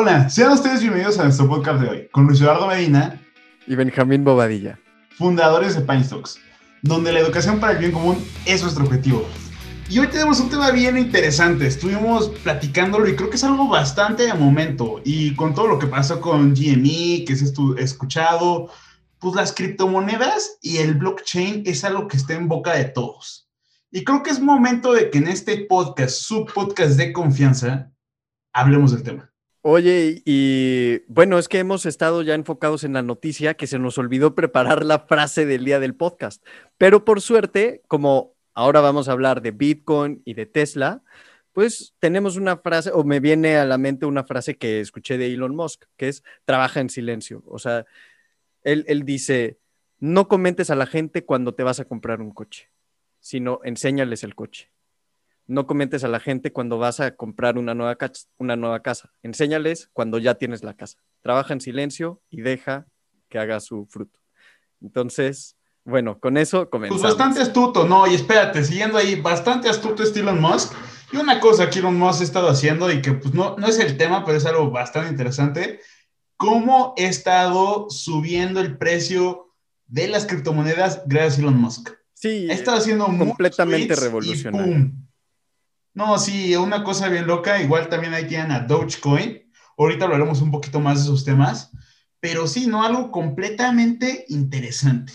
Hola, sean ustedes bienvenidos a nuestro podcast de hoy con Luis Eduardo Medina y Benjamín Bobadilla, fundadores de Pine Stocks, donde la educación para el bien común es nuestro objetivo. Y hoy tenemos un tema bien interesante, estuvimos platicándolo y creo que es algo bastante de momento. Y con todo lo que pasó con GME, que es escuchado, pues las criptomonedas y el blockchain es algo que está en boca de todos. Y creo que es momento de que en este podcast, su podcast de confianza, hablemos del tema. Oye, y bueno, es que hemos estado ya enfocados en la noticia que se nos olvidó preparar la frase del día del podcast. Pero por suerte, como ahora vamos a hablar de Bitcoin y de Tesla, pues tenemos una frase, o me viene a la mente una frase que escuché de Elon Musk, que es trabaja en silencio. O sea, él, él dice, no comentes a la gente cuando te vas a comprar un coche, sino enséñales el coche no comentes a la gente cuando vas a comprar una nueva, una nueva casa. Enséñales cuando ya tienes la casa. Trabaja en silencio y deja que haga su fruto. Entonces, bueno, con eso comenzamos. Pues bastante astuto, no, y espérate, siguiendo ahí, bastante astuto es Elon Musk. Y una cosa que Elon Musk ha estado haciendo y que pues no, no es el tema, pero es algo bastante interesante, cómo ha estado subiendo el precio de las criptomonedas gracias a Elon Musk. Sí, ha estado haciendo completamente revolucionario. No, sí, una cosa bien loca. Igual también ahí tienen a Dogecoin. Ahorita hablaremos un poquito más de esos temas. Pero sí, ¿no? Algo completamente interesante.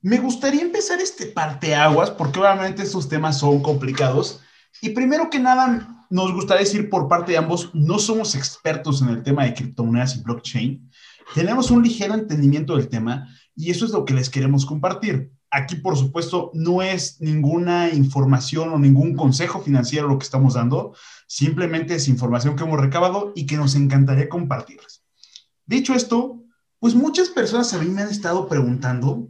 Me gustaría empezar este parteaguas, porque obviamente estos temas son complicados. Y primero que nada, nos gustaría decir por parte de ambos, no somos expertos en el tema de criptomonedas y blockchain. Tenemos un ligero entendimiento del tema y eso es lo que les queremos compartir. Aquí, por supuesto, no es ninguna información o ningún consejo financiero lo que estamos dando, simplemente es información que hemos recabado y que nos encantaría compartirles. Dicho esto, pues muchas personas a mí me han estado preguntando,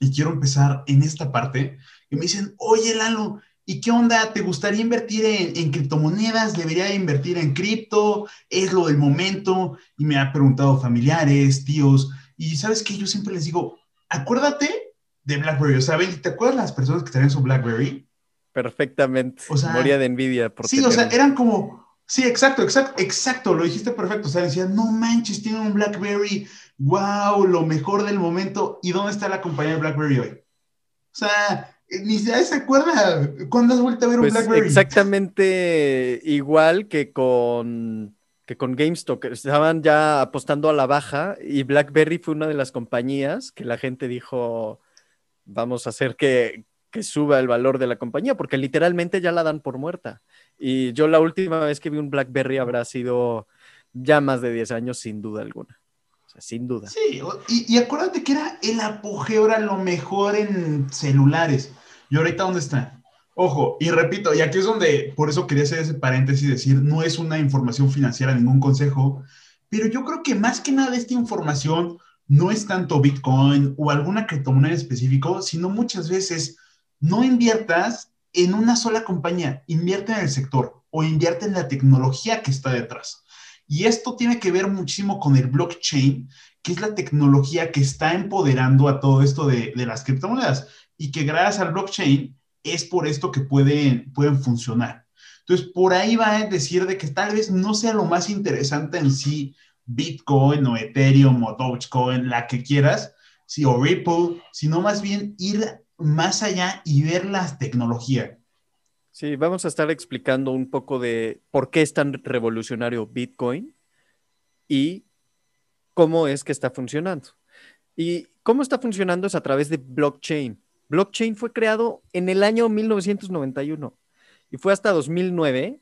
y quiero empezar en esta parte, que me dicen, oye Lalo, ¿y qué onda? ¿Te gustaría invertir en, en criptomonedas? ¿Debería invertir en cripto? ¿Es lo del momento? Y me han preguntado familiares, tíos, y sabes que yo siempre les digo, acuérdate de BlackBerry. O sea, ¿te acuerdas las personas que tenían su BlackBerry? Perfectamente. O sea, Moría de envidia. Por sí, o sea, eran como. Sí, exacto, exacto, exacto, lo dijiste perfecto. O sea, decían, no manches, tiene un BlackBerry, wow, lo mejor del momento. ¿Y dónde está la compañía de BlackBerry hoy? O sea, ni se acuerda cuándo has vuelto a ver un pues BlackBerry. Exactamente igual que con que con GameStop estaban ya apostando a la baja y BlackBerry fue una de las compañías que la gente dijo, vamos a hacer que, suba el valor de la compañía, porque literalmente ya la dan por muerta. Y yo la última vez que vi un BlackBerry habrá sido ya más de 10 años, sin duda alguna. Sin duda. Sí, y, y acuérdate que era el apogeo, era lo mejor en celulares. ¿Y ahorita dónde está? Ojo, y repito, y aquí es donde, por eso quería hacer ese paréntesis decir, no es una información financiera, ningún consejo, pero yo creo que más que nada esta información no es tanto Bitcoin o alguna criptomoneda específico, sino muchas veces no inviertas en una sola compañía, invierte en el sector o invierte en la tecnología que está detrás. Y esto tiene que ver muchísimo con el blockchain, que es la tecnología que está empoderando a todo esto de, las criptomonedas y que gracias al blockchain es por esto que pueden, pueden funcionar. Entonces, por ahí va a decir de que tal vez no sea lo más interesante en sí Bitcoin o Ethereum o Dogecoin, la que quieras, sí, o Ripple, sino más bien ir más allá y ver la tecnología. Sí, vamos a estar explicando un poco de por qué es tan revolucionario Bitcoin y cómo es que está funcionando. Y cómo está funcionando es a través de blockchain. Blockchain fue creado en el año 1991 y fue hasta 2009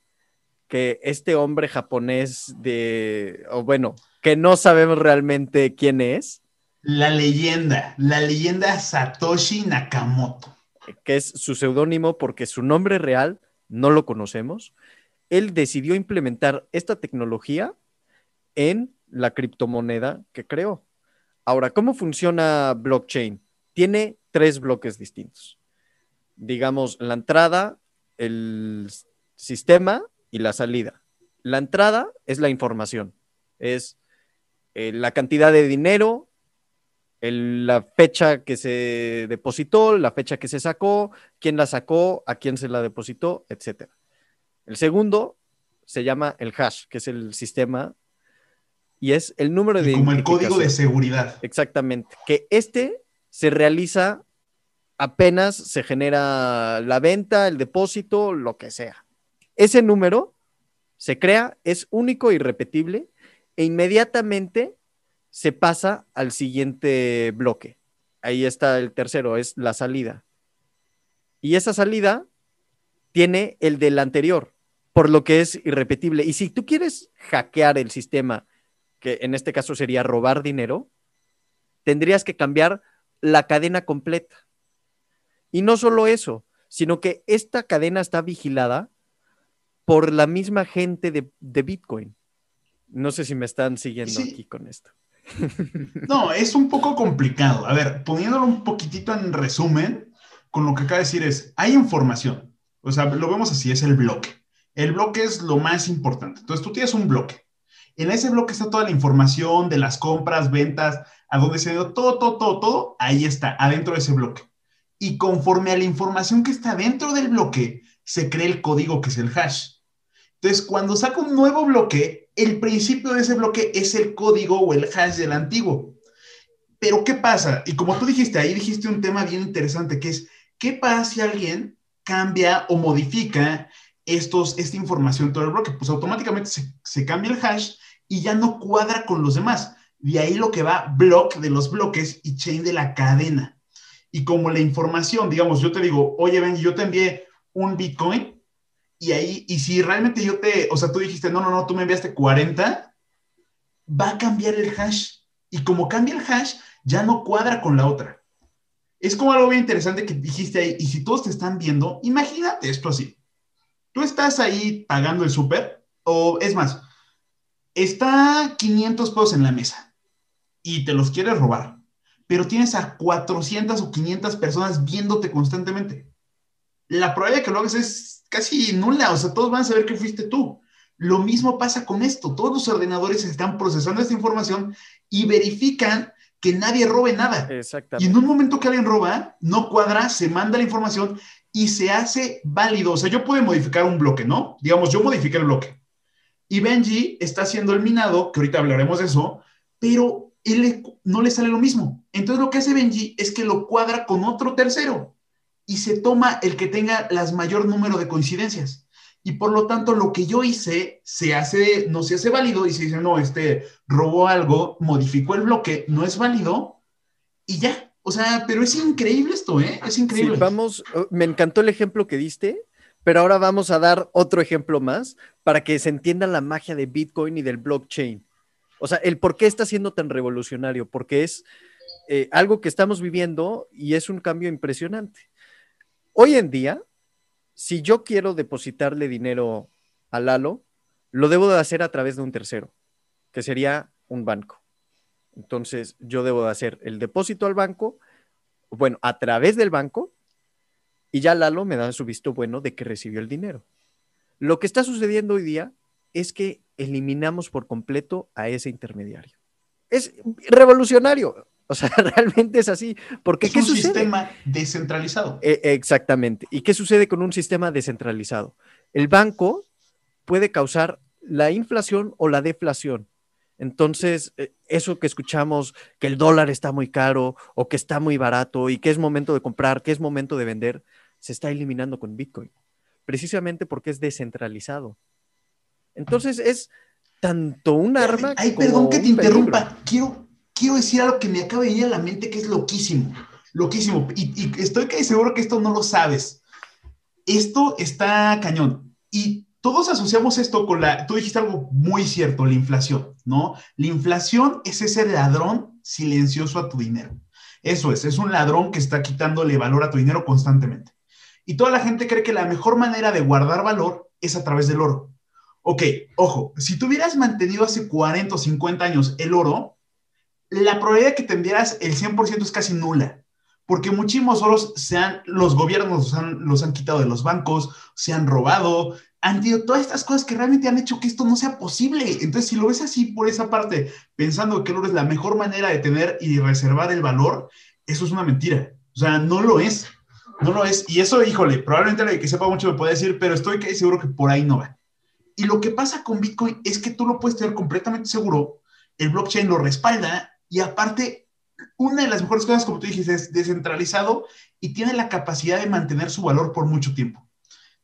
que este hombre japonés de, o bueno, que no sabemos realmente quién es. La leyenda, la leyenda Satoshi Nakamoto. Que es su seudónimo porque su nombre real no lo conocemos. Él decidió implementar esta tecnología en la criptomoneda que creó. Ahora, ¿cómo funciona blockchain? Tiene tres bloques distintos. Digamos, la entrada, el sistema y la salida. La entrada es la información, es eh, la cantidad de dinero, la fecha que se depositó, la fecha que se sacó, quién la sacó, a quién se la depositó, etc. El segundo se llama el hash, que es el sistema y es el número de... como el código de seguridad. Exactamente. Que este se realiza apenas se genera la venta, el depósito, lo que sea. Ese número se crea, es único y repetible e inmediatamente se pasa al siguiente bloque. Ahí está el tercero, es la salida. Y esa salida tiene el del anterior, por lo que es irrepetible. Y si tú quieres hackear el sistema, que en este caso sería robar dinero, tendrías que cambiar la cadena completa. Y no solo eso, sino que esta cadena está vigilada por la misma gente de, Bitcoin. No sé si me están siguiendo aquí con esto. No, es un poco complicado. A ver, poniéndolo un poquitito en resumen, con lo que acaba de decir es, hay información. O sea, lo vemos así, es el bloque. El bloque es lo más importante. Entonces, tú tienes un bloque. En ese bloque está toda la información de las compras, ventas, a dónde se dio, todo, todo, todo, todo. Ahí está, adentro de ese bloque. Y conforme a la información que está dentro del bloque, se crea el código que es el hash. Entonces, cuando saca un nuevo bloque, el principio de ese bloque es el código o el hash del antiguo. Pero, ¿qué pasa? Y como tú dijiste, ahí dijiste un tema bien interesante, que es, ¿qué pasa si alguien cambia o modifica estos, esta información todo el bloque? Pues automáticamente se, se cambia el hash y ya no cuadra con los demás. De ahí lo que va block de los bloques y chain de la cadena. Y como la información, digamos, yo te digo, oye, Ben, yo te envié un Bitcoin y ahí, y si realmente yo te, o sea, tú dijiste, no, no, no, tú me enviaste 40, va a cambiar el hash. Y como cambia el hash, ya no cuadra con la otra. Es como algo bien interesante que dijiste ahí, y si todos te están viendo, imagínate esto así. Tú estás ahí pagando el súper, o es más, está 500 pesos en la mesa y te los quieres robar, pero tienes a 400 o 500 personas viéndote constantemente. La probabilidad de que lo hagas es casi nula, o sea, todos van a saber que fuiste tú. Lo mismo pasa con esto, todos los ordenadores están procesando esta información y verifican que nadie robe nada. Exactamente. Y en un momento que alguien roba, no cuadra, se manda la información y se hace válido. O sea, yo puedo modificar un bloque, ¿no? Digamos, yo modifique el bloque. Y Benji está haciendo el minado, que ahorita hablaremos de eso, pero él no le sale lo mismo. Entonces lo que hace Benji es que lo cuadra con otro tercero y se toma el que tenga las mayor número de coincidencias. Y por lo tanto, lo que yo hice se hace, no se hace válido y se dice, no, este robó algo, modificó el bloque, no es válido y ya. O sea, pero es increíble esto, ¿eh? Es increíble. Sí, vamos, oh, me encantó el ejemplo que diste, pero ahora vamos a dar otro ejemplo más para que se entienda la magia de Bitcoin y del blockchain. O sea, el por qué está siendo tan revolucionario, porque es eh, algo que estamos viviendo y es un cambio impresionante. Hoy en día, si yo quiero depositarle dinero a Lalo, lo debo de hacer a través de un tercero, que sería un banco. Entonces, yo debo de hacer el depósito al banco, bueno, a través del banco, y ya Lalo me da su visto bueno de que recibió el dinero. Lo que está sucediendo hoy día es que eliminamos por completo a ese intermediario. Es revolucionario. O sea, realmente es así. Porque es un sistema descentralizado. E, exactamente. ¿Y qué sucede con un sistema descentralizado? El banco puede causar la inflación o la deflación. Entonces, eh, eso que escuchamos, que el dólar está muy caro o que está muy barato y que es momento de comprar, que es momento de vender, se está eliminando con Bitcoin. Precisamente porque es descentralizado. Entonces, es tanto un arma. Ay, perdón que te interrumpa. Quiero, quiero decir algo que me acaba de venir a la mente que es loquísimo, loquísimo. Y, estoy casi seguro que esto no lo sabes. Esto está cañón. Y todos asociamos esto con la, tú dijiste algo muy cierto, la inflación, ¿no? La inflación es ese ladrón silencioso a tu dinero. Eso es, es un ladrón que está quitándole valor a tu dinero constantemente. Y toda la gente cree que la mejor manera de guardar valor es a través del oro. Ok, ojo, si tú hubieras mantenido hace 40 o 50 años el oro, la probabilidad de que tendieras el 100% es casi nula, porque muchísimos oros se han, los gobiernos los han, quitado de los bancos, se han robado, han tenido todas estas cosas que realmente han hecho que esto no sea posible. Entonces, si lo ves así por esa parte, pensando que el oro es la mejor manera de tener y reservar el valor, eso es una mentira. O sea, no lo es. No lo es. Y eso, híjole, probablemente el que sepa mucho me puede decir, pero estoy seguro que por ahí no va. Y lo que pasa con Bitcoin es que tú lo puedes tener completamente seguro, el blockchain lo respalda y aparte, una de las mejores cosas, como tú dijiste, es descentralizado y tiene la capacidad de mantener su valor por mucho tiempo.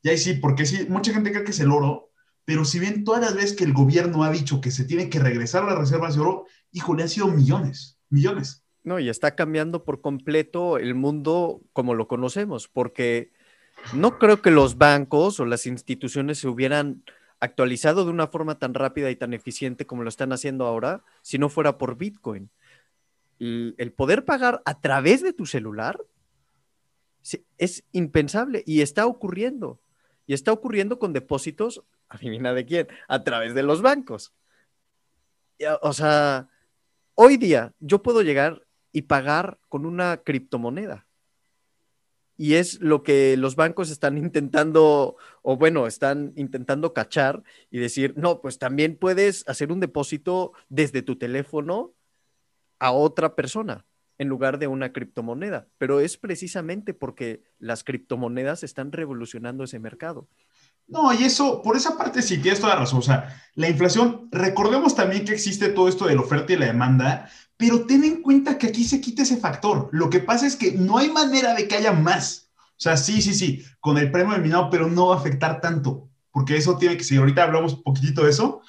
Y ahí sí, porque sí, mucha gente cree que es el oro, pero si bien todas las veces que el gobierno ha dicho que se tiene que regresar a las reservas de oro, híjole, han sido millones, millones. No, y está cambiando por completo el mundo como lo conocemos, porque no creo que los bancos o las instituciones se hubieran actualizado de una forma tan rápida y tan eficiente como lo están haciendo ahora si no fuera por Bitcoin. El, poder pagar a través de tu celular es impensable y está ocurriendo. Y está ocurriendo con depósitos, adivina de quién, a través de los bancos. O sea, hoy día yo puedo llegar y pagar con una criptomoneda. Y es lo que los bancos están intentando, o bueno, están intentando cachar y decir, no, pues también puedes hacer un depósito desde tu teléfono a otra persona en lugar de una criptomoneda. Pero es precisamente porque las criptomonedas están revolucionando ese mercado. No, y eso, por esa parte sí tienes toda la razón. O sea, la inflación, recordemos también que existe todo esto de la oferta y la demanda, pero ten en cuenta que aquí se quita ese factor. Lo que pasa es que no hay manera de que haya más. O sea, sí, sí, sí, con el premio del minado, pero no afectar tanto, porque eso tiene que ser, ahorita hablamos un poquitito de eso,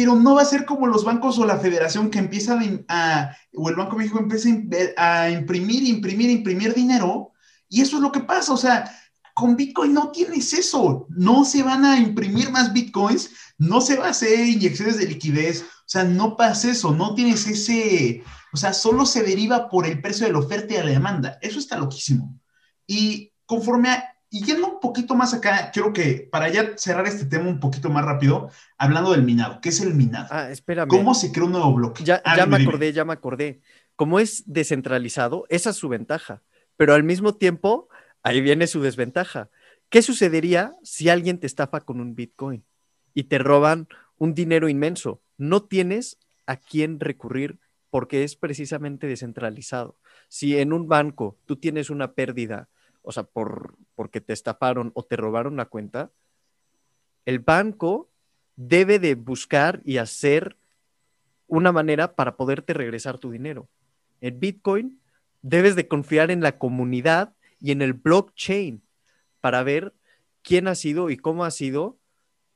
pero no va a ser como los bancos o la federación que empiezan a, o el Banco de México empieza a imprimir, imprimir, imprimir dinero, y eso es lo que pasa, o sea, con Bitcoin no tienes eso, no se van a imprimir más Bitcoins, no se va a hacer inyecciones de liquidez, o sea, no pasa eso, no tienes ese, o sea, solo se deriva por el precio de la oferta y de la demanda, eso está loquísimo. Y conforme a, y yendo un poquito más acá, quiero que para ya cerrar este tema un poquito más rápido, hablando del minado. ¿Qué es el minado? Ah, espérame. ¿Cómo se crea un nuevo bloque? Ya, ya me acordé, ya me acordé. Como es descentralizado, esa es su ventaja. Pero al mismo tiempo, ahí viene su desventaja. ¿Qué sucedería si alguien te estafa con un Bitcoin y te roban un dinero inmenso? No tienes a quién recurrir porque es precisamente descentralizado. Si en un banco tú tienes una pérdida o sea, por, porque te estafaron o te robaron la cuenta, el banco debe de buscar y hacer una manera para poderte regresar tu dinero. En Bitcoin debes de confiar en la comunidad y en el blockchain para ver quién ha sido y cómo ha sido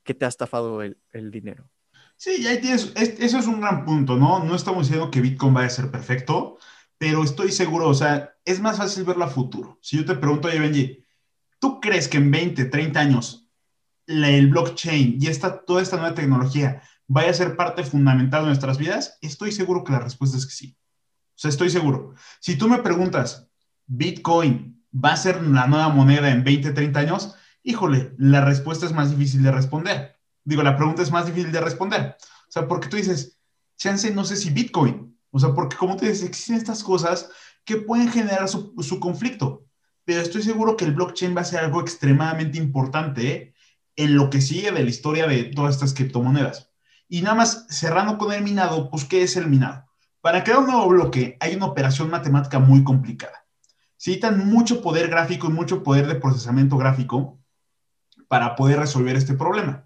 que te ha estafado el, el dinero. Sí, ahí tienes, eso es un gran punto, ¿no? No estamos diciendo que Bitcoin vaya a ser perfecto, pero estoy seguro, o sea, es más fácil verlo a futuro. Si yo te pregunto, oye, Benji, ¿tú crees que en 20, 30 años el blockchain y esta, toda esta nueva tecnología vaya a ser parte fundamental de nuestras vidas? Estoy seguro que la respuesta es que sí. O sea, estoy seguro. Si tú me preguntas, ¿Bitcoin va a ser la nueva moneda en 20, 30 años? Híjole, la respuesta es más difícil de responder. Digo, la pregunta es más difícil de responder. O sea, porque tú dices, chance, no sé si Bitcoin, o sea, porque como te dices, existen estas cosas que pueden generar su, conflicto, pero estoy seguro que el blockchain va a ser algo extremadamente importante en lo que sigue de la historia de todas estas criptomonedas. Y nada más cerrando con el minado, pues ¿qué es el minado? Para crear un nuevo bloque hay una operación matemática muy complicada. Se necesitan mucho poder gráfico y mucho poder de procesamiento gráfico para poder resolver este problema.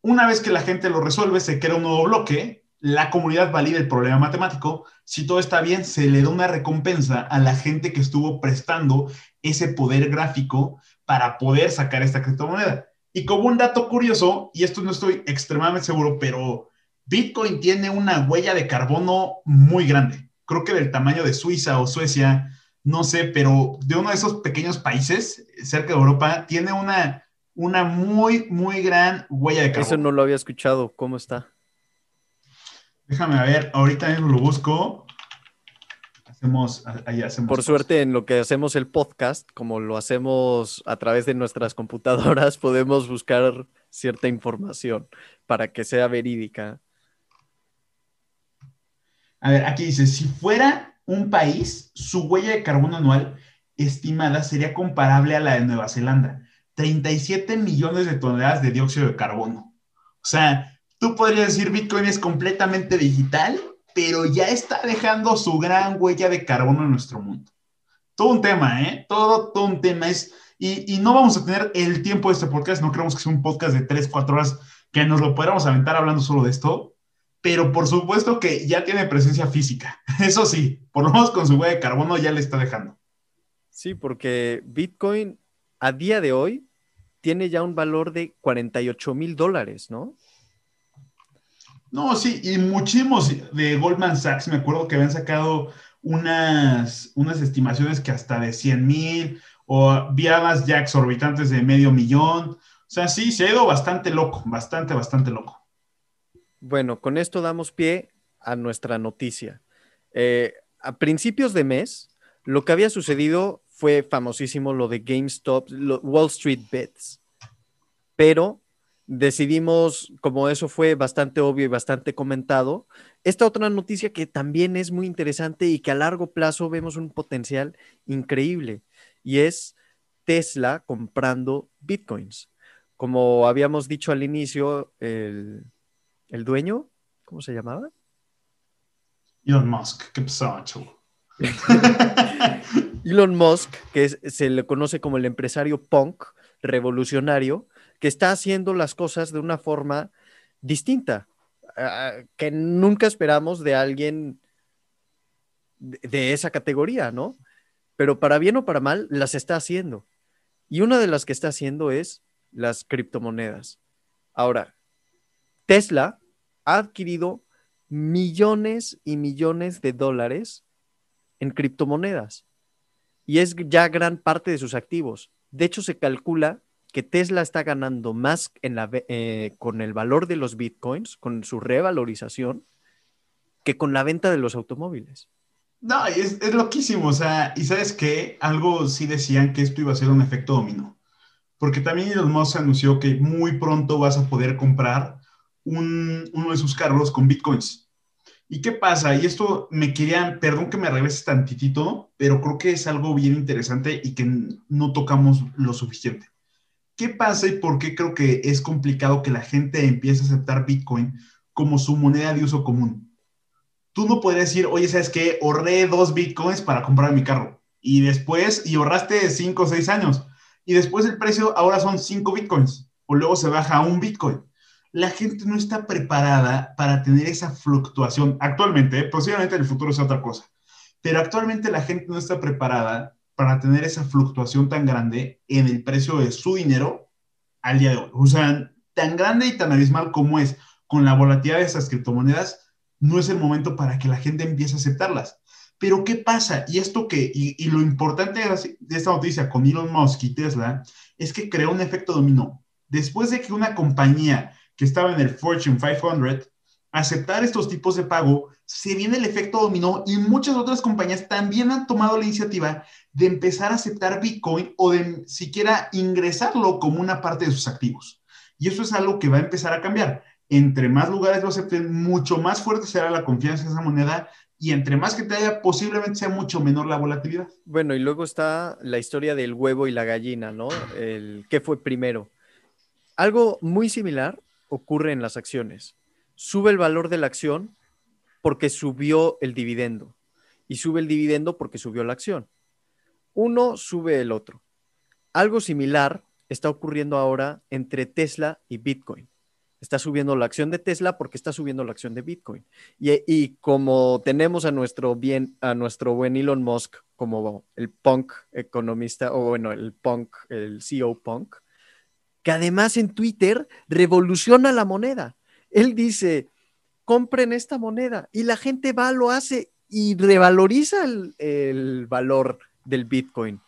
Una vez que la gente lo resuelve, se crea un nuevo bloque la comunidad valida el problema matemático. Si todo está bien, se le da una recompensa a la gente que estuvo prestando ese poder gráfico para poder sacar esta criptomoneda. Y como un dato curioso, y esto no estoy extremadamente seguro, pero Bitcoin tiene una huella de carbono muy grande. Creo que del tamaño de Suiza o Suecia, no sé, pero de uno de esos pequeños países cerca de Europa, tiene una, una muy, muy gran huella de carbono. Eso no lo había escuchado. ¿Cómo está? Déjame ver, ahorita mismo lo busco. Hacemos, ahí hacemos. Por suerte, en lo que hacemos el podcast, como lo hacemos a través de nuestras computadoras, podemos buscar cierta información para que sea verídica. A ver, aquí dice, si fuera un país, su huella de carbono anual estimada sería comparable a la de Nueva Zelanda. 37 millones de toneladas de dióxido de carbono. O sea, tú podrías decir Bitcoin es completamente digital, pero ya está dejando su gran huella de carbono en nuestro mundo. Todo un tema, ¿eh? Todo, todo un tema. Es, y, y no vamos a tener el tiempo de este podcast, no creemos que sea un podcast de 3, 4 horas que nos lo pudiéramos aventar hablando solo de esto, pero por supuesto que ya tiene presencia física. Eso sí, por lo menos con su huella de carbono ya le está dejando. Sí, porque Bitcoin a día de hoy tiene ya un valor de 48 mil dólares, ¿no? No, sí, y muchísimos de Goldman Sachs, me acuerdo que habían sacado unas, unas estimaciones que hasta de 100 mil o viadas ya exorbitantes de medio millón. O sea, sí, se ha ido bastante loco, bastante, bastante loco. Bueno, con esto damos pie a nuestra noticia. Eh, a principios de mes, lo que había sucedido fue famosísimo lo de GameStop, Wall Street Bets. Pero decidimos, como eso fue bastante obvio y bastante comentado, esta otra noticia que también es muy interesante y que a largo plazo vemos un potencial increíble, y es Tesla comprando bitcoins. Como habíamos dicho al inicio, el, dueño, ¿cómo se llamaba? Elon Musk, ¿qué pasó, Elon Musk, que se le conoce como el empresario punk revolucionario, que está haciendo las cosas de una forma distinta, ah, que nunca esperamos de alguien de, esa categoría, ¿no? Pero para bien o para mal, las está haciendo. Y una de las que está haciendo es las criptomonedas. Ahora, Tesla ha adquirido millones y millones de dólares en criptomonedas y es ya gran parte de sus activos. De hecho, se calcula que Tesla está ganando más eh, con el valor de los bitcoins, con su revalorización, que con la venta de los automóviles. No, es, loquísimo. O sea, y sabes que algo sí decían que esto iba a ser un efecto dominó. Porque también Elon Musk anunció que muy pronto vas a poder comprar un, uno de sus carros con bitcoins. ¿Y qué pasa? Y esto me querían, perdón que me regrese tantitito, pero creo que es algo bien interesante y que no tocamos lo suficiente. ¿Qué pasa y por qué creo que es complicado que la gente empiece a aceptar Bitcoin como su moneda de uso común? Tú no podrías decir, oye, ¿sabes qué? Ahorré dos Bitcoins para comprar mi carro. Y después, y ahorraste cinco o seis años. Y después el precio ahora son cinco Bitcoins. O luego se baja a un Bitcoin. La gente no está preparada para tener esa fluctuación. Actualmente, posiblemente en el futuro sea otra cosa. Pero actualmente la gente no está preparada para tener esa fluctuación tan grande en el precio de su dinero al día de hoy. O sea, tan grande y tan abismal como es con la volatilidad de esas criptomonedas, no es el momento para que la gente empiece a aceptarlas. Pero ¿qué pasa? Y esto que, y, lo importante de esta noticia con Elon Musk y Tesla es que creó un efecto dominó. Después de que una compañía que estaba en el Fortune 500 aceptar estos tipos de pago, se viene el efecto dominó y muchas otras compañías también han tomado la iniciativa de empezar a aceptar Bitcoin o de siquiera ingresarlo como una parte de sus activos. Y eso es algo que va a empezar a cambiar. Entre más lugares lo acepten, mucho más fuerte será la confianza en esa moneda y entre más que te haya, posiblemente sea mucho menor la volatilidad. Bueno, y luego está la historia del huevo y la gallina, ¿no? El qué fue primero. Algo muy similar ocurre en las acciones sube el valor de la acción porque subió el dividendo y sube el dividendo porque subió la acción. Uno sube el otro. Algo similar está ocurriendo ahora entre Tesla y Bitcoin. Está subiendo la acción de Tesla porque está subiendo la acción de Bitcoin. Y, como tenemos a nuestro, bien, a nuestro buen Elon Musk como el punk economista, o bueno, el punk, el CEO punk, que además en Twitter revoluciona la moneda él dice, compren esta moneda y la gente va, lo hace y revaloriza el, valor del Bitcoin.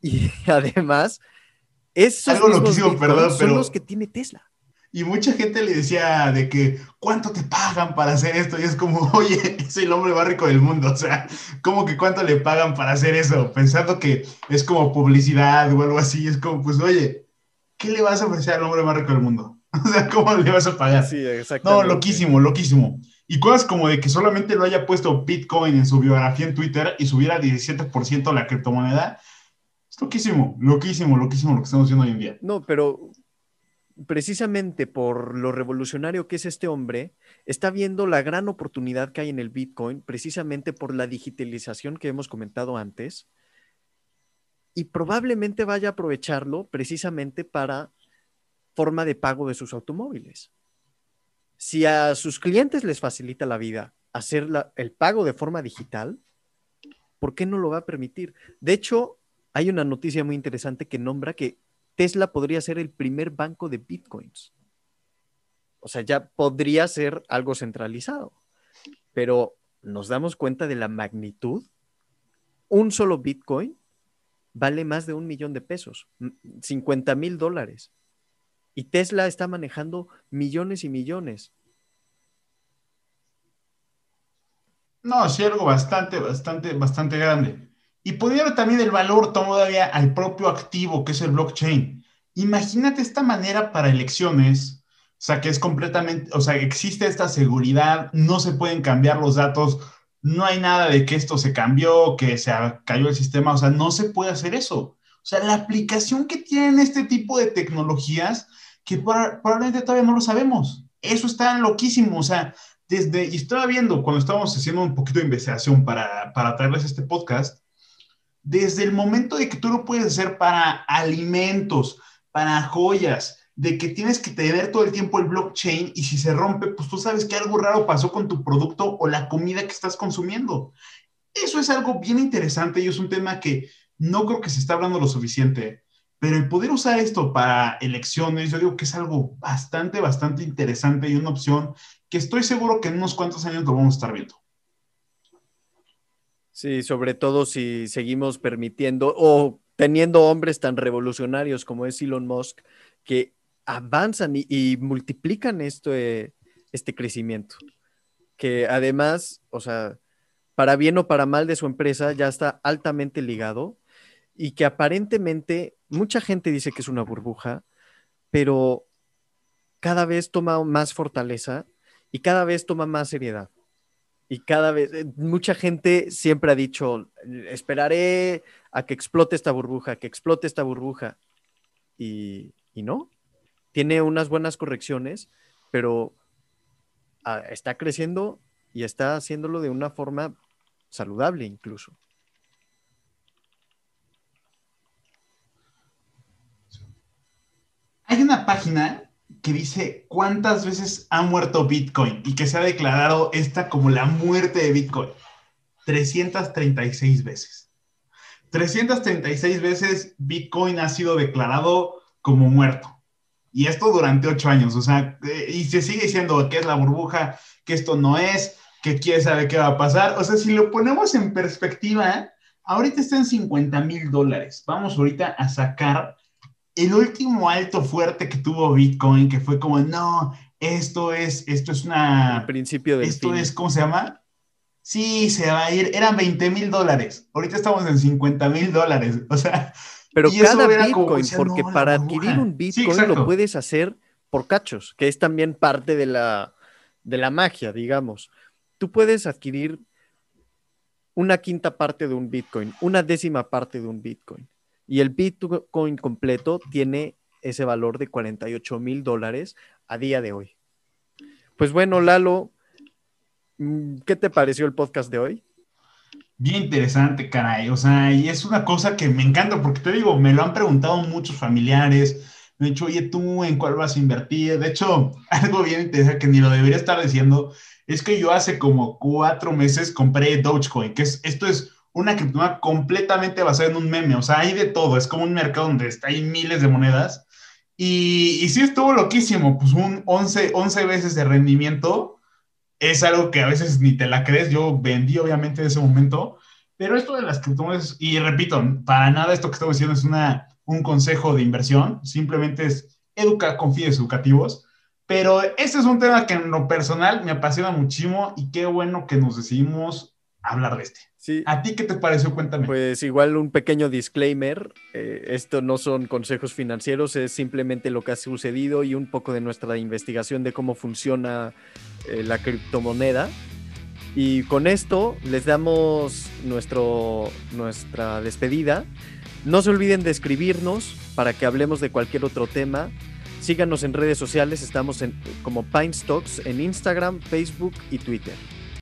Y además, esos Algo son los que tiene Tesla. Y mucha gente le decía de que, ¿cuánto te pagan para hacer esto? Y es como, oye, soy el hombre más rico del mundo. O sea, ¿cómo que cuánto le pagan para hacer eso? Pensando que es como publicidad o algo así. Es como, pues, oye, ¿qué le vas a ofrecer al hombre más rico del mundo? O sea, ¿cómo le vas a pagar? Sí, No, loquísimo, loquísimo. Y cosas como de que solamente lo haya puesto Bitcoin en su biografía en Twitter y subiera 17% la criptomoneda. Es loquísimo, loquísimo, loquísimo lo que estamos viendo hoy en día. No, pero precisamente por lo revolucionario que es este hombre, está viendo la gran oportunidad que hay en el Bitcoin, precisamente por la digitalización que hemos comentado antes, y probablemente vaya a aprovecharlo precisamente para forma de pago de sus automóviles. si a sus clientes les facilita la vida hacer el pago de forma digital, ¿por qué no lo va a permitir? De hecho, hay una noticia muy interesante que nombra que Tesla podría ser el primer banco de bitcoins. O sea, ya podría ser algo centralizado, pero nos damos cuenta de la magnitud. Un solo bitcoin vale más de un millón de pesos, 50 mil dólares. Y Tesla está manejando millones y millones. No, sí, algo bastante, bastante, bastante grande. Y podría también el valor todavía al propio activo que es el blockchain. Imagínate esta manera para elecciones, o sea, que es completamente, o sea, existe esta seguridad, no se pueden cambiar los datos, no hay nada de que esto se cambió, que se cayó el sistema, o sea, no se puede hacer eso. O sea, la aplicación que tienen este tipo de tecnologías, que probablemente todavía no lo sabemos. Eso está loquísimo, o sea, desde, y estaba viendo cuando estábamos haciendo un poquito de investigación para, para traerles este podcast, desde el momento de que tú lo puedes hacer para alimentos, para joyas, de que tienes que tener todo el tiempo el blockchain y si se rompe, pues tú sabes que algo raro pasó con tu producto o la comida que estás consumiendo. Eso es algo bien interesante y es un tema que no creo que se está hablando lo suficiente, pero el poder usar esto para elecciones, yo digo que es algo bastante, bastante interesante y una opción que estoy seguro que en unos cuantos años lo vamos a estar viendo. Sí, sobre todo si seguimos permitiendo o teniendo hombres tan revolucionarios como es Elon Musk, que avanzan y, multiplican esto, eh, este crecimiento. Que además, o sea, para bien o para mal de su empresa, ya está altamente ligado y que aparentemente mucha gente dice que es una burbuja, pero cada vez toma más fortaleza y cada vez toma más seriedad. Y cada vez, eh, mucha gente siempre ha dicho, esperaré a que explote esta burbuja, que explote esta burbuja. Y, no, tiene unas buenas correcciones, pero ah, está creciendo y está haciéndolo de una forma saludable incluso. Hay una página que dice cuántas veces ha muerto Bitcoin y que se ha declarado esta como la muerte de Bitcoin. 336 veces. 336 veces Bitcoin ha sido declarado como muerto. Y esto durante ocho años, o sea, eh, y se sigue diciendo que es la burbuja, que esto no es, que quién sabe qué va a pasar. O sea, si lo ponemos en perspectiva, ahorita está en 50 mil dólares. Vamos ahorita a sacar el último alto fuerte que tuvo Bitcoin, que fue como, no, esto es, esto es una... El principio de Esto es, ¿cómo se llama? Sí, se va a ir, eran 20 mil dólares, ahorita estamos en 50 mil dólares, o sea... Pero cada Bitcoin, porque para adquirir un Bitcoin lo puedes hacer por cachos, que es también parte de la, de la magia, digamos. Tú puedes adquirir una quinta parte de un Bitcoin, una décima parte de un Bitcoin. Y el Bitcoin completo tiene ese valor de 48 mil dólares a día de hoy. Pues bueno, Lalo, mm, ¿qué te pareció el podcast de hoy? Bien interesante, caray. O sea, y es una cosa que me encanta porque te digo, me lo han preguntado muchos familiares. Me han dicho, oye, ¿tú en cuál vas a invertir? De hecho, algo bien interesante que ni lo debería estar diciendo es que yo hace como cuatro meses compré Dogecoin, que es, esto es una criptomoneda completamente basada en un meme, o sea, hay de todo, es como un mercado donde está, hay miles de monedas. Y, y sí estuvo loquísimo, pues un 11, 11 veces de rendimiento es algo que a veces ni te la crees, yo vendí obviamente en ese momento, pero esto de las criptomonedas, y repito, para nada esto que estoy diciendo es una, un consejo de inversión, simplemente es educar con fines educativos, pero este es un tema que en lo personal me apasiona muchísimo y qué bueno que nos decidimos hablar de este. ¿A ti qué te pareció? Cuéntame. Pues igual un pequeño disclaimer, eh, esto no son consejos financieros, es simplemente lo que ha sucedido y un poco de nuestra investigación de cómo funciona eh, la criptomoneda. Y con esto les damos nuestro, nuestra despedida. No se olviden de escribirnos para que hablemos de cualquier otro tema. Síganos en redes sociales, estamos en, como Pine Stocks en Instagram, Facebook y Twitter.